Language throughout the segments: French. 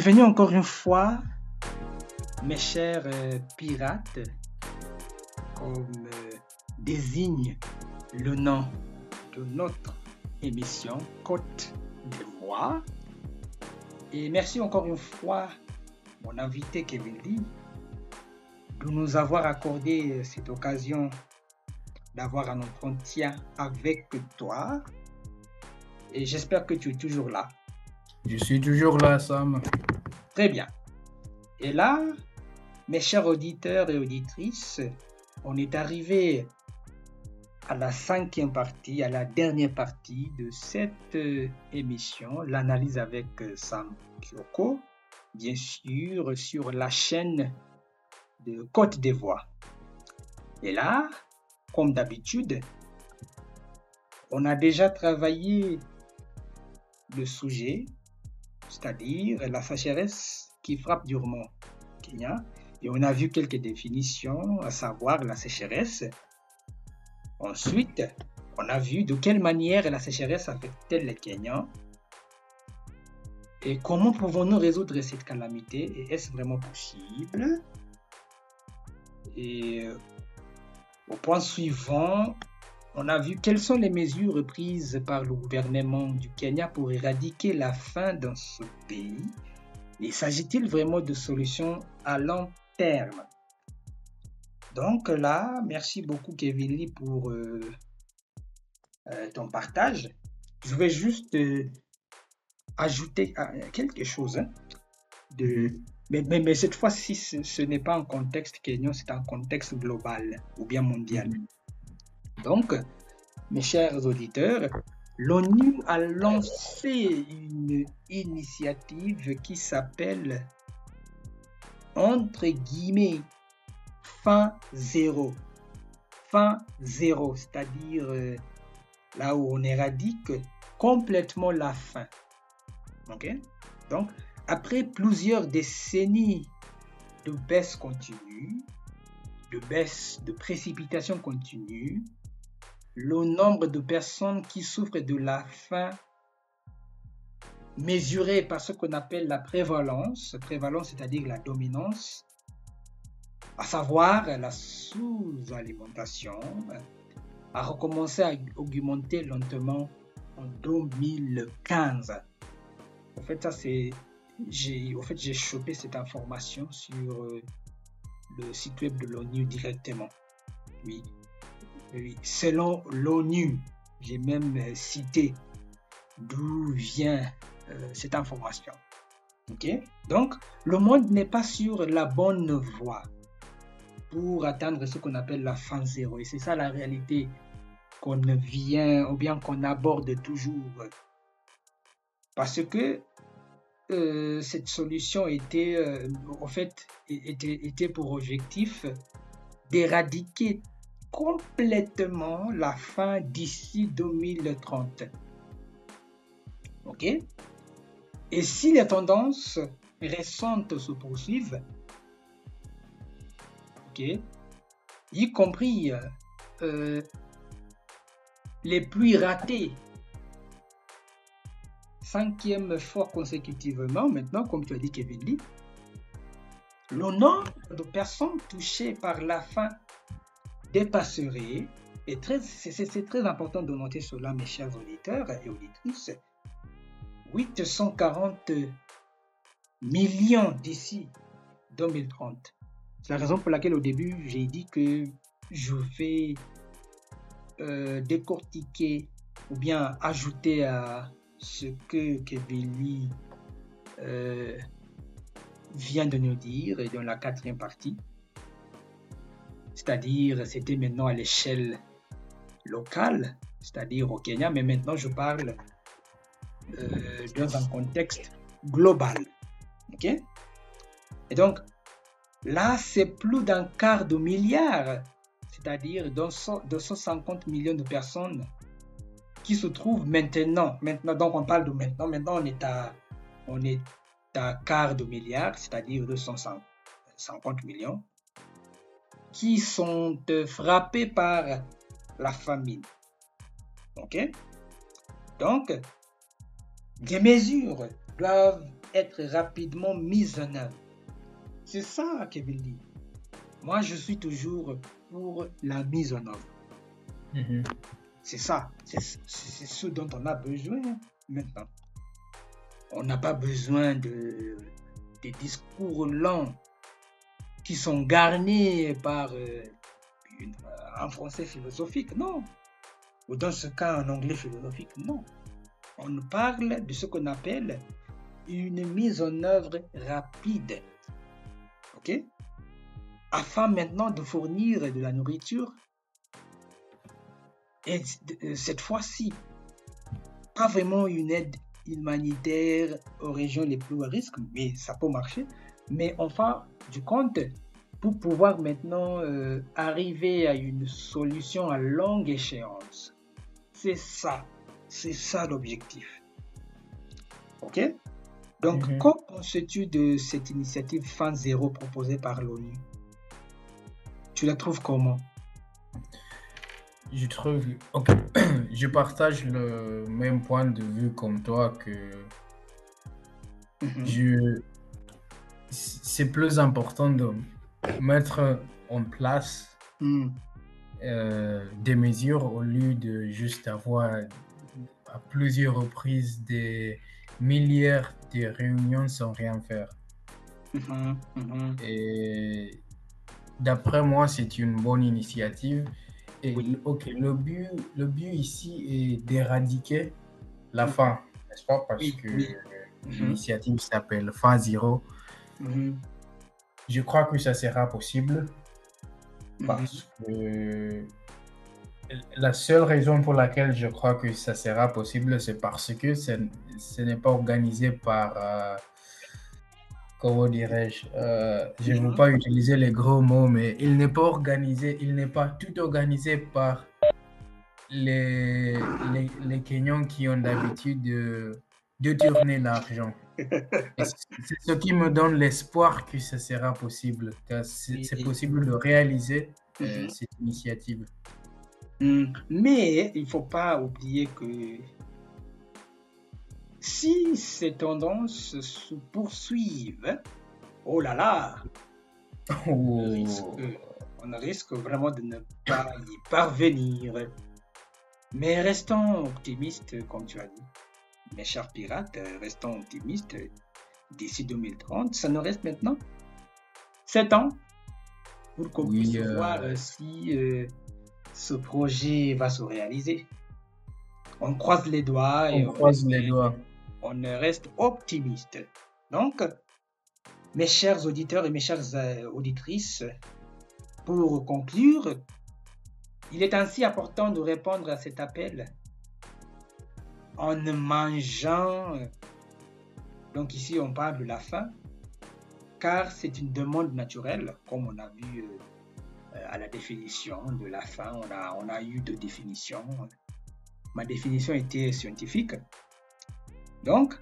Bienvenue encore une fois, mes chers euh, pirates, comme euh, désigne le nom de notre émission Côte d'Ivoire. Et merci encore une fois, mon invité Kevin Lee, de nous avoir accordé cette occasion d'avoir un entretien avec toi. Et j'espère que tu es toujours là. Je suis toujours là, Sam. Très bien. Et là, mes chers auditeurs et auditrices, on est arrivé à la cinquième partie, à la dernière partie de cette euh, émission, l'analyse avec euh, Sam Kyoko, bien sûr, sur la chaîne de Côte d'Ivoire. Et là, comme d'habitude, on a déjà travaillé le sujet, c'est-à-dire la sécheresse qui frappe durement Kenya. Et on a vu quelques définitions, à savoir la sécheresse. Ensuite, on a vu de quelle manière la sécheresse affecte-t-elle les Kenyans et comment pouvons-nous résoudre cette calamité? Et est-ce vraiment possible? Et au point suivant, on a vu quelles sont les mesures prises par le gouvernement du Kenya pour éradiquer la faim dans ce pays. Et s'agit-il vraiment de solutions à long terme? Donc là, merci beaucoup Kevin Lee pour euh, euh, ton partage. Je vais juste euh, ajouter quelque chose. Hein, mais, cette fois-ci, ce, n'est pas un contexte kenyan, c'est un contexte global ou bien mondial. Donc, mes chers auditeurs, l'ONU a lancé une initiative qui s'appelle, entre guillemets, fin zéro. Fin zéro, c'est-à-dire euh, là où on éradique complètement la faim. Donc, après plusieurs décennies de baisse continue, de baisse de précipitation continue, le nombre de personnes qui souffrent de la faim mesuré par ce qu'on appelle la prévalence, prévalence c'est-à-dire la dominance, à savoir la sous-alimentation, a recommencé à augmenter lentement en 2015. En fait, ça c'est j'ai en fait j'ai chopé cette information sur euh, le site web de l'ONU directement. Oui, Selon l'ONU, j'ai même euh, cité d'où vient euh, cette information. Ok? Donc, le monde n'est pas sur la bonne voie pour atteindre ce qu'on appelle la fin zéro. Et c'est ça la réalité qu'on vient ou bien qu'on aborde toujours. Parce que euh, cette solution était, en fait, était, était pour objectif d'éradiquer complètement la fin d'ici 2030. OK? Et si les tendances récentes se poursuivent, OK Y compris euh, les pluies ratées cinquième fois consécutivement, maintenant, comme tu as dit, Kevin Lee, le nombre de personnes touchées par la faim dépasserait, et c'est très important de noter cela, mes chers auditeurs et auditrices, 840 millions d'ici 2030. C'est la raison pour laquelle au début j'ai dit que je vais euh, décortiquer ou bien ajouter à ce que Lee euh, vient de nous dire dans la quatrième partie c'est-à-dire c'était maintenant à l'échelle locale, c'est-à-dire au Kenya, mais maintenant je parle euh, dans un contexte global. Et donc, là, c'est plus d'un quart de milliard, c'est-à-dire 250 millions de personnes qui se trouvent maintenant. Maintenant, donc on parle de maintenant. Maintenant, on est à, on est à quart de milliard, c'est-à-dire 250 millions qui sont frappés par la famine. OK? Donc, des mesures doivent être rapidement mise en œuvre. C'est ça Kevin dit. Moi, je suis toujours pour la mise en œuvre. Mhm. C'est ça. C'est ce dont on a besoin maintenant. On n'a pas besoin de des discours lents qui sont garnis par euh, une- un français philosophique. Non. Ou dans ce cas, un anglais philosophique. Non. On parle de ce qu'on appelle une mise en œuvre rapide. OK Afin maintenant de fournir de la nourriture et euh, cette fois-ci, pas vraiment une aide humanitaire aux régions les plus à risque, mais ça peut marcher. Mais enfin, du compte, pour pouvoir maintenant euh, arriver à une solution à longue échéance. C'est ça, c'est ça l'objectif. Ok? Donc, Mhm. qu'en penses-tu de cette initiative Fin Zéro proposée par l'ONU? Tu la trouves comment? Je trouve. Ok. Je partage le même point de vue comme toi que Mhm. je. C'est plus important de mettre en place Hmm. euh, des mesures au lieu de juste avoir à plusieurs reprises des milliards de réunions sans rien faire. Mhm. Mhm. Et d'après moi, c'est une bonne initiative. Et Oui. le but, le but ici est d'éradiquer la faim, n'est-ce pas? Parce Oui, que oui. Mhm. l'initiative s'appelle Faim Zéro. Mhm. Je crois que ça sera possible Mhm. parce que la seule raison pour laquelle je crois que ça sera possible, c'est parce que ce, n'est pas organisé par, euh, comment dirais-je, euh, je ne veux pas utiliser les gros mots, mais il n'est pas organisé, il n'est pas tout organisé par les, les, les Kenyans qui ont d'habitude de, de tourner l'argent. C'est ce qui me donne l'espoir que ça sera possible, que c'est possible de réaliser euh, Mhm. cette initiative. Hmm, Mais il ne faut pas oublier que si ces tendances se poursuivent, oh là là, on Oh. risque, on risque vraiment de ne pas y parvenir. Mais restons optimistes, comme tu as dit. Mes chers pirates, restons optimistes. D'ici 2030, ça nous reste maintenant 7 ans pour qu'on Oui, puisse euh, voir euh, si euh, ce projet va se réaliser. On croise les doigts et On croise les doigts. on reste optimiste. Donc, mes chers auditeurs et mes chères euh, auditrices, pour conclure, il est ainsi important de répondre à cet appel en mangeant. Donc ici, on parle de la faim, car c'est une demande naturelle, comme on a vu euh, à la définition de la faim. On a, on a eu deux définitions. Ma définition était scientifique. Donc,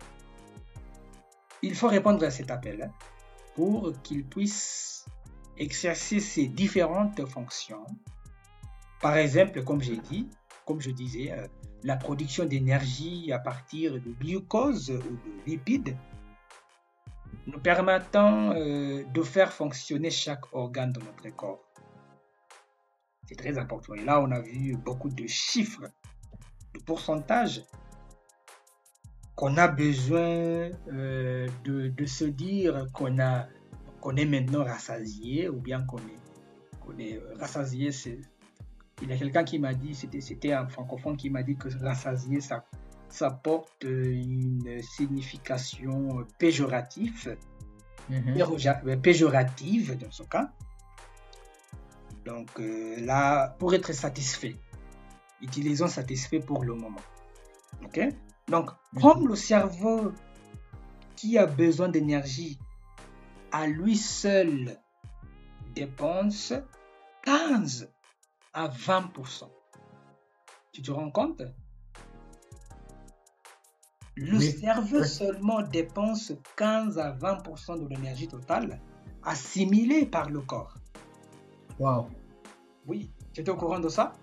il faut répondre à cet appel hein, pour qu'il puisse exercer ses différentes fonctions. Par exemple, comme j'ai dit, comme je disais, euh, la production d'énergie à partir de glucose ou de lipides, nous permettant euh, de faire fonctionner chaque organe de notre corps. C'est très important. Là, on a vu beaucoup de chiffres, de pourcentages qu'on a besoin euh, de, se dire qu'on a qu'on est maintenant rassasié ou bien qu'on est, qu'on est rassasié. Il y a quelqu'un qui m'a dit, c'était, un francophone qui m'a dit que rassasié, ça, ça porte une signification péjorative, Mhm. péroja- péjorative dans ce cas. Donc euh, là, pour être satisfait, utilisons satisfait pour le moment. Ok? Donc, comme le cerveau qui a besoin d'énergie à lui seul dépense 15 à 20%. Tu te rends compte? Le Oui. cerveau seulement dépense 15 à 20% de l'énergie totale assimilée par le corps. Wow. Oui, tu es au courant de ça?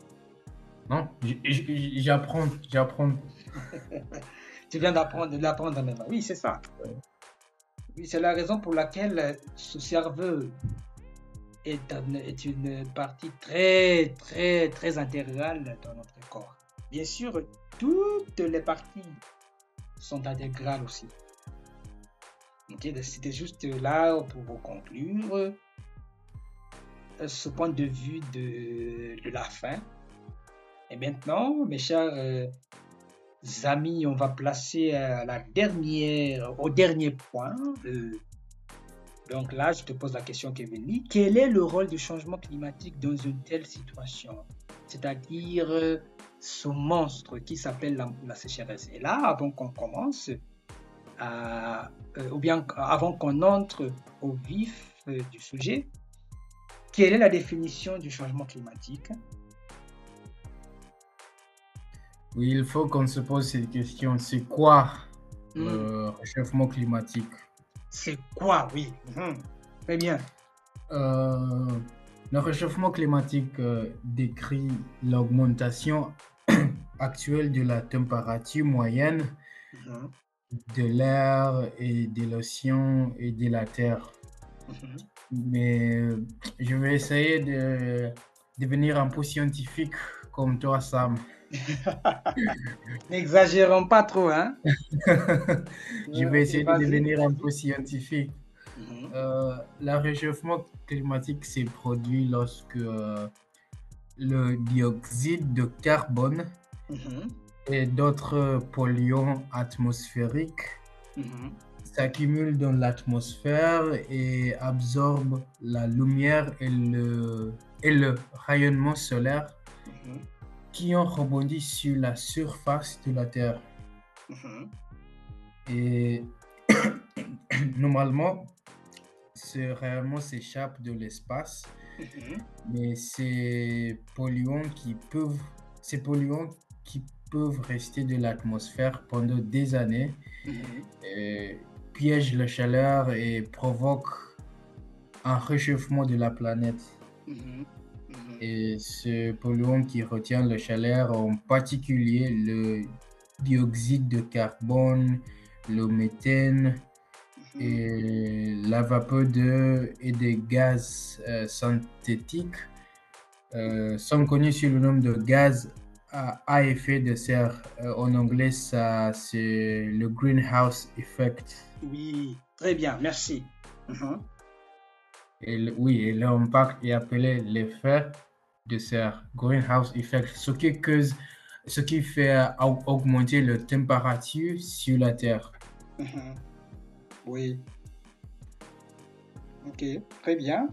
Non, j'apprends, j'apprends. Tu viens d'apprendre, de l'apprendre maintenant. Oui, c'est ça. Oui, c'est la raison pour laquelle ce cerveau est, une partie très, très, très intégrale dans notre corps. Bien sûr, toutes les parties sont intégrales aussi. C'était juste là pour conclure ce point de vue de, la fin. Et maintenant, mes chers euh, amis, on va placer à la dernière, au dernier point. Euh, donc là, je te pose la question, Kevin Quel est le rôle du changement climatique dans une telle situation? C'est-à-dire euh, ce monstre qui s'appelle la, sécheresse. Et là, avant qu'on commence, ou bien avant qu'on entre au vif du sujet, quelle est la définition du changement climatique? Oui, il faut qu'on se pose cette question. C'est quoi hmm. le réchauffement climatique? C'est quoi, oui. Hmm. Très bien. Euh, le réchauffement climatique euh, décrit l'augmentation actuelle de la température moyenne hmm. de l'air et de l'océan et de la Terre. Mais euh, je vais essayer de devenir un peu scientifique comme toi, Sam. N'exagérons pas trop, hein? je vais essayer de devenir un peu scientifique. Mhm. Euh, le réchauffement climatique s'est produit lorsque euh, le dioxyde de carbone mhm. et d'autres polluants atmosphériques mhm s'accumule dans l'atmosphère et absorbe la lumière et le, et le rayonnement solaire. Qui ont rebondi sur la surface de la Terre. Mhm. Et normalement, ce rayonnement s'échappe de l'espace, mhm. mais ces polluants qui peuvent, ces polluants qui peuvent rester de l'atmosphère pendant des années. Et piège la chaleur et provoque un réchauffement de la planète. Mhm. Et ce polluant qui retient la chaleur, en particulier le dioxyde de carbone, le méthane et la vapeur de et des gaz euh, synthétiques, euh, sont connus sous le nom de gaz à, effet de serre. Euh, en anglais, ça c'est le greenhouse effect. Oui, très bien, merci. Mhm. et oui, et l'impact est appelé l'effet de serre, greenhouse effect, ce qui, cause, ce qui fait augmenter la température sur la Terre. Mhm. Oui. Ok, très bien.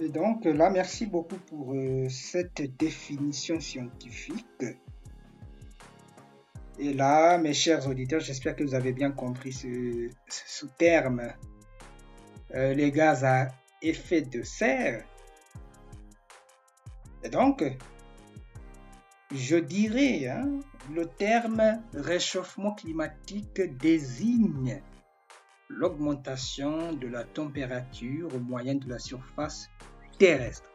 Et donc là, merci beaucoup pour euh, cette définition scientifique. Et là, mes chers auditeurs, j'espère que vous avez bien compris ce, ce terme, euh, les gaz à effet de serre. Et donc, je dirais, hein, le terme réchauffement climatique désigne l'augmentation de la température moyenne de la surface terrestre.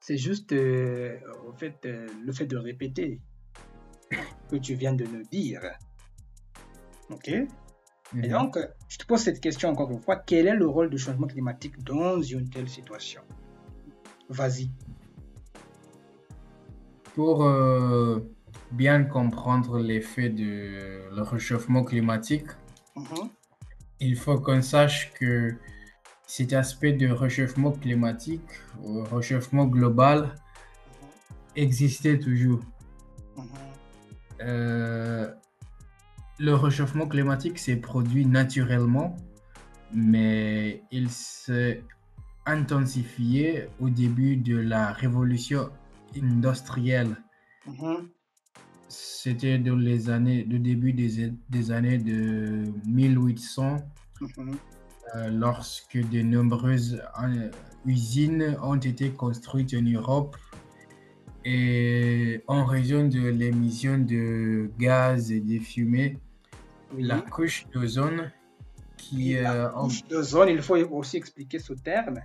C'est juste euh, fait, euh, le fait de répéter que tu viens de nous dire. Ok? Et mhm. donc, je te pose cette question encore une fois. Quel est le rôle du changement climatique dans une telle situation? Vas-y. Pour euh, bien comprendre l'effet du le réchauffement climatique, mhm. il faut qu'on sache que cet aspect de réchauffement climatique, ou réchauffement global, mhm. existait toujours. Euh, le réchauffement climatique s'est produit naturellement, mais il s'est intensifié au début de la révolution industrielle. Mm-hmm. C'était dans les années, le début des, des années de 1800, mm-hmm. euh, lorsque de nombreuses euh, usines ont été construites en Europe et en raison de l'émission de gaz et de fumée, la couche d'ozone qui... La euh, couche d'ozone, il faut aussi expliquer ce terme.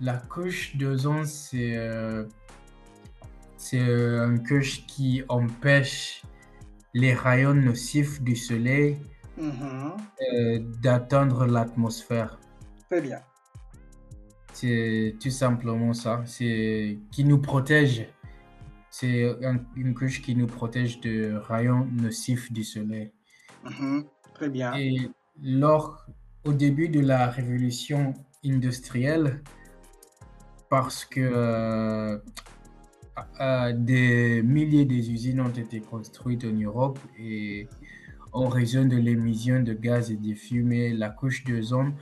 La couche d'ozone, c'est euh, c'est une couche qui empêche les rayons nocifs du soleil Mhm. euh, d'atteindre l'atmosphère. Très bien. C'est tout simplement ça. C'est qui nous protège. C'est un- une couche qui nous protège de rayons nocifs du soleil. Mhm. Très bien. Et lors, au début de la révolution industrielle, parce que euh, euh, des milliers d'usines ont été construites en Europe et en raison de l'émission de gaz et de fumée, la couche d'ozone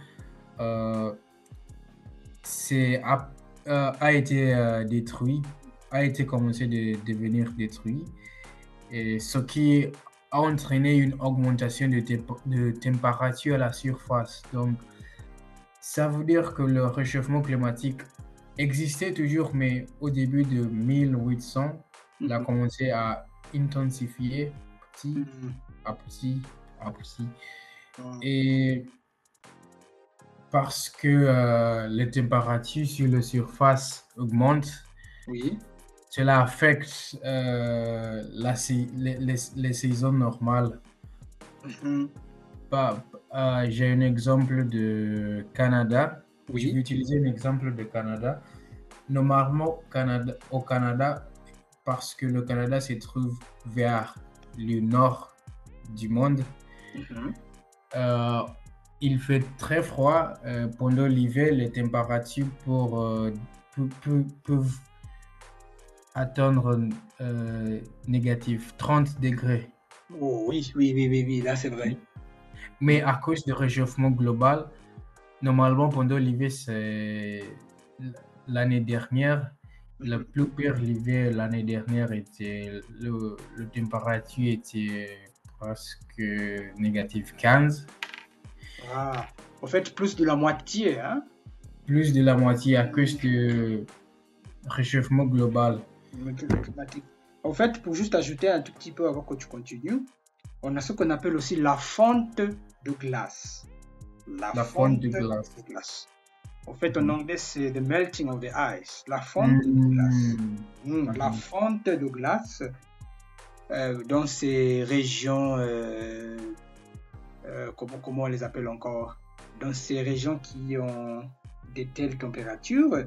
euh, a, euh, a été euh, détruit, a été commencé de devenir détruit, et ce qui a entraîné une augmentation de, temp- de température à la surface. Donc, ça veut dire que le réchauffement climatique existait toujours, mais au début de 1800, il a Mhm. commencé à intensifier petit Mhm. à petit à petit. Et parce que euh, les températures sur la surface augmentent, Oui. Cela affecte euh, la les, les- les saisons normales. Mhm. Euh, J'ai un exemple de Canada. Je vais Oui. utiliser un exemple de Canada. Normalement, Canada, au Canada, parce que le Canada se trouve vers le nord du monde, Mhm. Euh, il fait très froid. pendant l'hiver, les températures pour, peu- peu- peuvent atteindre euh, négatif 30 degrés. Oh, oui, oui, oui, oui, oui, là c'est vrai. Mais à cause du réchauffement global, normalement pendant l'hiver, c'est l'année dernière, la Mhm. plus pire l'hiver l'année dernière était le, le température était presque négatif 15. Ah. En fait, plus de la moitié, hein? plus de la moitié à cause du réchauffement global. Le climatique. En fait, pour juste ajouter un tout petit peu avant que tu continues, on a ce qu'on appelle aussi la fonte de glace. La fonte de glace. de glace. En fait, en anglais, c'est the melting of the ice. La fonte de glace. Mm. Mm, La fonte de glace euh, dans ces régions, euh, euh, comment, comment on les appelle encore? Dans ces régions qui ont des telles températures,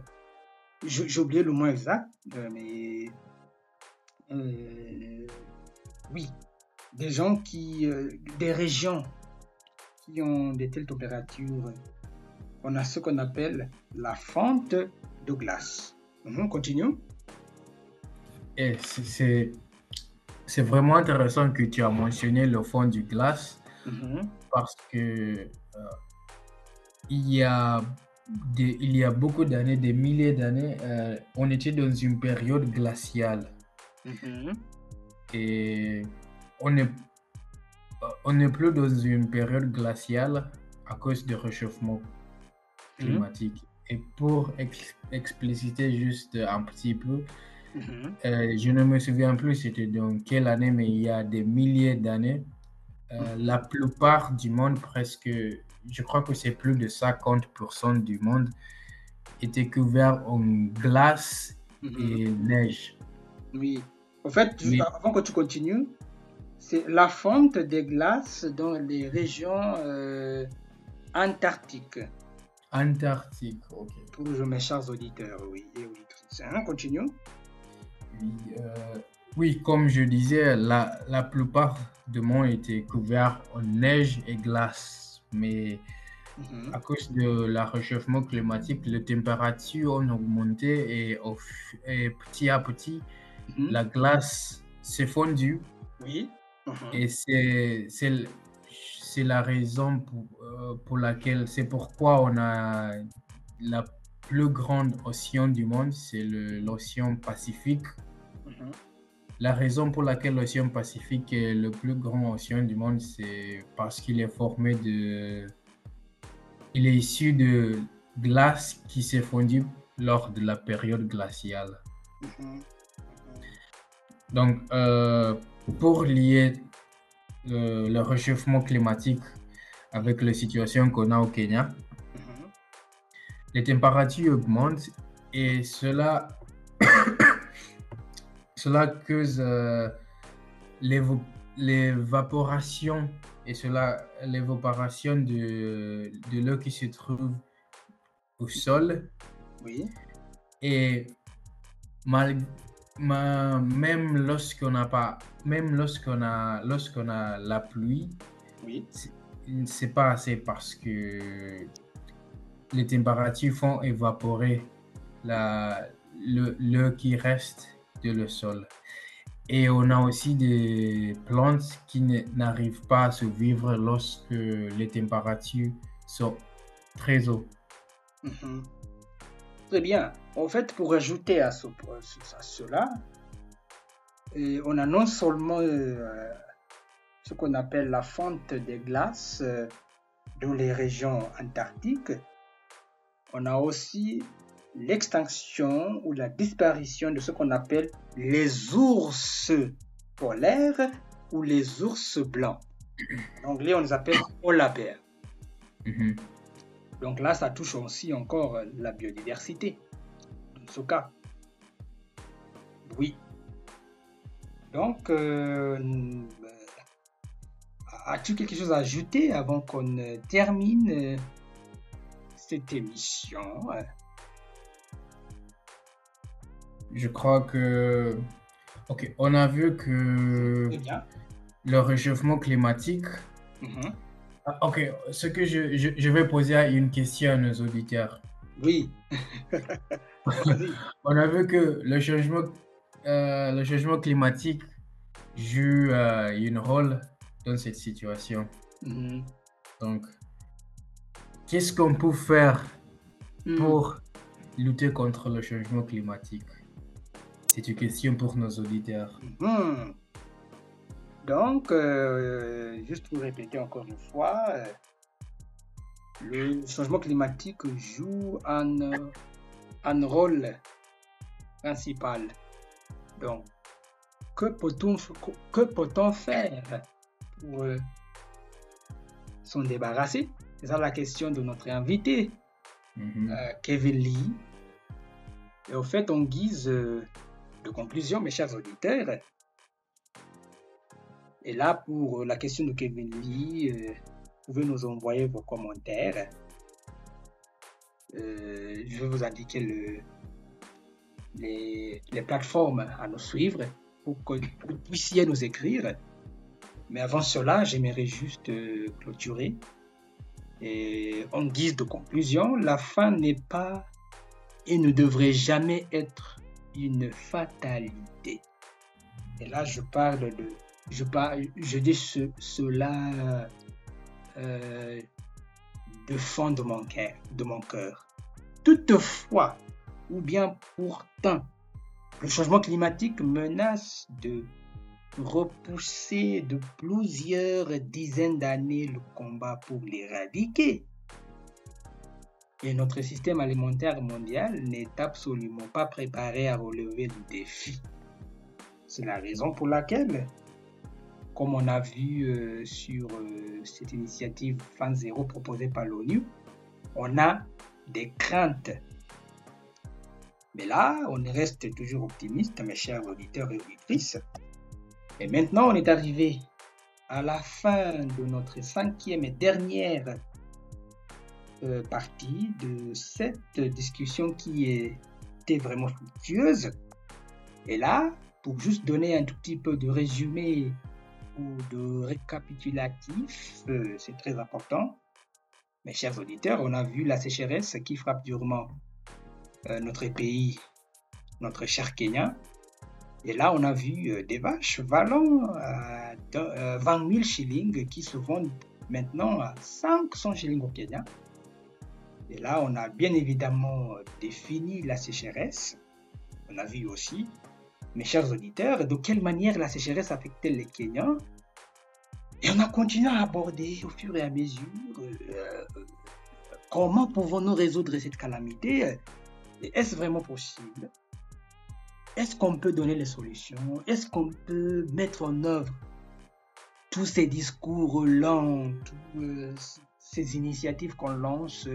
j'ai oublié le mot exact, euh, mais euh, oui, des gens qui, euh, des régions qui ont des telles températures, on a ce qu'on appelle la fonte de glace. Mhm, continue. Et c'est- c'est vraiment intéressant que tu as mentionné le fond du glace Mhm. parce que euh, il y a il y a beaucoup d'années, des milliers d'années, euh, on était dans une période glaciale. Mhm. Et on n'est on n'est plus dans une période glaciale à cause du réchauffement climatique. Et pour ex- expliciter juste un petit peu, Mhm. euh, je ne me souviens plus c'était dans quelle année, mais il y a des milliers d'années, euh, la plupart du monde, presque, je crois que c'est plus de 50% du monde, était couvert en glace Mhm. et neige. Oui. En fait, avant que tu continues, c'est la fonte des glaces dans les régions euh, antarctiques. Antarctique, ok. Pour mes chers auditeurs, oui, et auditrices. Hein, continue. Oui, euh, oui, comme je disais, la, la plupart du monde était couvert en neige et glace. Mais Mhm. à cause de la réchauffement climatique, les températures ont augmenté et, au f- et petit à petit, Mhm. la glace s'est fondue. Oui. Mhm. Et c'est c'est l- c'est la raison pour, euh, pour laquelle, c'est pourquoi on a la plus grande océan du monde, c'est le- l'océan Pacifique. La raison pour laquelle l'océan Pacifique est le plus grand océan du monde, c'est parce qu'il est formé de... Il est issu de glace qui s'est fondue lors de la période glaciale. Mhm. Donc, euh, pour lier le, le réchauffement climatique avec la situation qu'on a au Kenya, Mhm. les températures augmentent et cela, cela cause euh, l'évaporation et cela, l'évaporation de, de l'eau qui se trouve au sol. Oui. Et mal, ma- même lorsqu'on n'a pas, même lorsqu'on a, lorsqu'on a la pluie, Oui. c'est pas assez parce que les températures font évaporer la, le- l'eau qui reste de le sol. Et on a aussi des plantes qui n'arrivent pas à survivre lorsque les températures sont très hautes. Mhm. Très bien. En fait, pour ajouter à, ce, à cela, on a non seulement euh, ce qu'on appelle la fonte des glaces euh, dans les régions antarctiques, on a aussi l'extinction ou la disparition de ce qu'on appelle les ours polaires ou les ours blancs. En anglais, on les appelle polar bears. Mhm. Donc là, ça touche aussi encore la biodiversité. Dans ce cas. Oui. Donc, euh, euh, as-tu quelque chose à ajouter avant qu'on termine euh, cette émission Je crois que, ok, on a vu que le réchauffement climatique. Mhm. Ah, ok, ce que je, je, je vais poser une question à nos auditeurs. Oui. On a vu que le changement, euh, le changement climatique joue euh, un rôle dans cette situation. Mhm. Donc, qu'est-ce qu'on peut faire Mhm. pour lutter contre le changement climatique? C'est une question pour nos auditeurs. Mhm. Donc, euh, juste pour répéter encore une fois, euh, le changement climatique joue un, euh, un rôle principal. Donc, que peut-on que peut-on faire pour euh, s'en débarrasser? C'est ça la question de notre invité, Mhm. euh, Kevin Lee. Et au fait, en guise de conclusion, mes chers auditeurs, et là, pour la question de Kevin Lee, euh, vous pouvez nous envoyer vos commentaires. Euh, je vais vous indiquer le- les, les plateformes à nous suivre pour que vous puissiez nous écrire. Mais avant cela, j'aimerais juste euh, clôturer. Et en guise de conclusion, la fin n'est pas et ne devrait jamais être une fatalité. Et là, je parle de, je parle, je dis ce- cela euh, de fond de mon cœur, de mon cœur. Toutefois, ou bien pourtant, le changement climatique menace de repousser de plusieurs dizaines d'années le combat pour l'éradiquer. Et notre système alimentaire mondial n'est absolument pas préparé à relever le défi. C'est la raison pour laquelle, comme on a vu euh, sur euh, cette initiative Fan Zéro proposée par l'ONU, on a des craintes. Mais là, on reste toujours optimiste, mes chers auditeurs et auditrices. Et maintenant, on est arrivé à la fin de notre cinquième et dernière euh, partie de cette discussion qui était vraiment fructueuse. Et là, pour juste donner un tout petit peu de résumé ou de récapitulatif, euh, c'est très important. Mes chers auditeurs, on a vu la sécheresse qui frappe durement euh, notre pays, notre cher Kenya. Et là, on a vu des vaches valant euh, de- euh, 20 000 shillings qui se vendent maintenant à 500 shillings au Kenya. Et là, on a bien évidemment euh, défini la sécheresse. On a vu aussi, mes chers auditeurs, de quelle manière la sécheresse affectait les Kenyans? Et on a continué à aborder au fur et à mesure euh, euh, comment pouvons-nous résoudre cette calamité? Est-ce vraiment possible? Est-ce qu'on peut donner les solutions? Est-ce qu'on peut mettre en œuvre tous ces discours lents, toutes ces initiatives qu'on lance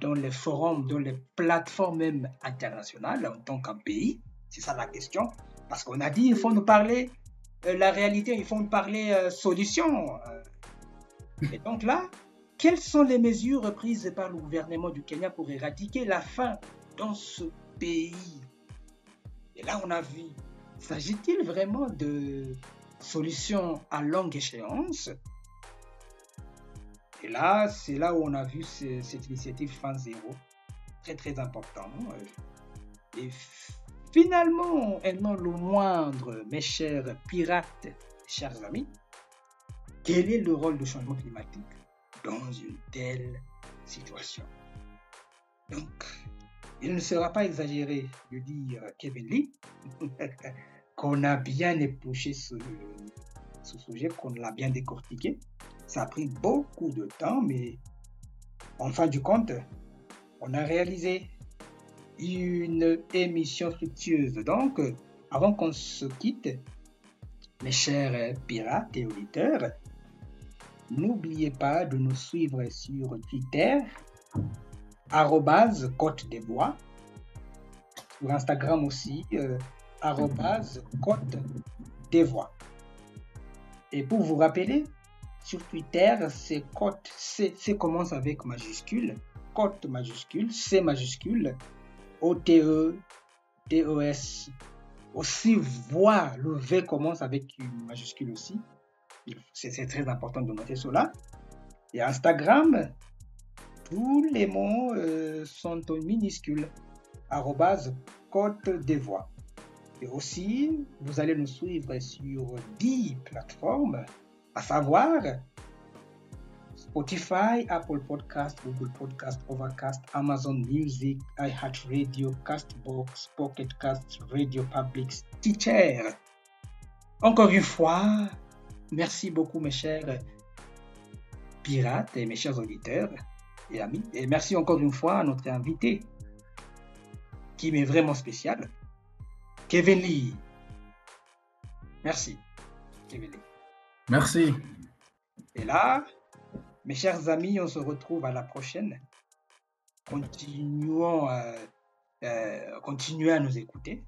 dans les forums, dans les plateformes même internationales en tant qu'un pays C'est ça la question. Parce qu'on a dit, il faut nous parler euh, la réalité, il faut nous parler euh, solution. Euh, Et donc là, quelles sont les mesures prises par le gouvernement du Kenya pour éradiquer la faim dans ce pays? Et là, on a vu, s'agit-il vraiment de solutions à longue échéance? Et là, c'est là où on a vu cette initiative Faim Zéro, très très important. Et finalement, elle non le moindre, mes chers pirates, chers amis, quel est le rôle du changement climatique dans une telle situation? Donc, il ne sera pas exagéré de dire, Kevin Lee, qu'on a bien épluché ce sujet, qu'on l'a bien décortiqué. Ça a pris beaucoup de temps, mais en fin du compte, on a réalisé une émission fructueuse. Donc, avant qu'on se quitte, mes chers pirates et auditeurs, n'oubliez pas de nous suivre sur Twitter, Côte des Bois, sur Instagram aussi, euh, Côte des Voix. Et pour vous rappeler, sur Twitter, c'est Côte, C, commence avec majuscule, Côte majuscule, C majuscule, O-T-E, T-E-S, aussi voix, le V commence avec une majuscule aussi. C'est très important de noter cela. Et Instagram, tous les mots euh, sont en minuscule. Arrobase Côte des Voix. Et aussi, vous allez nous suivre sur 10 plateformes, à savoir Spotify, Apple Podcast, Google Podcast, Overcast, Amazon Music, iHeartRadio, Castbox, Pocket Cast, Radio Public, Teacher. Encore une fois, merci beaucoup mes chers pirates et mes chers auditeurs et amis. Et merci encore une fois à notre invité qui m'est vraiment spécial, Kevin Lee. Merci, Kevin Lee. Merci. Et là, mes chers amis, on se retrouve à la prochaine. Continuons, à, euh, continuez à nous écouter.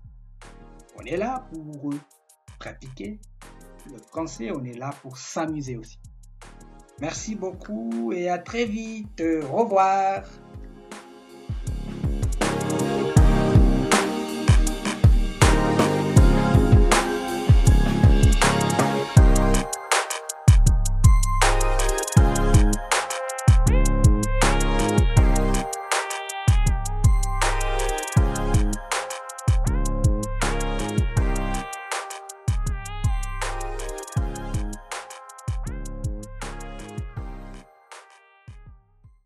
On est là pour pratiquer le français, on est là pour s'amuser aussi. Merci beaucoup et à très vite. Au revoir.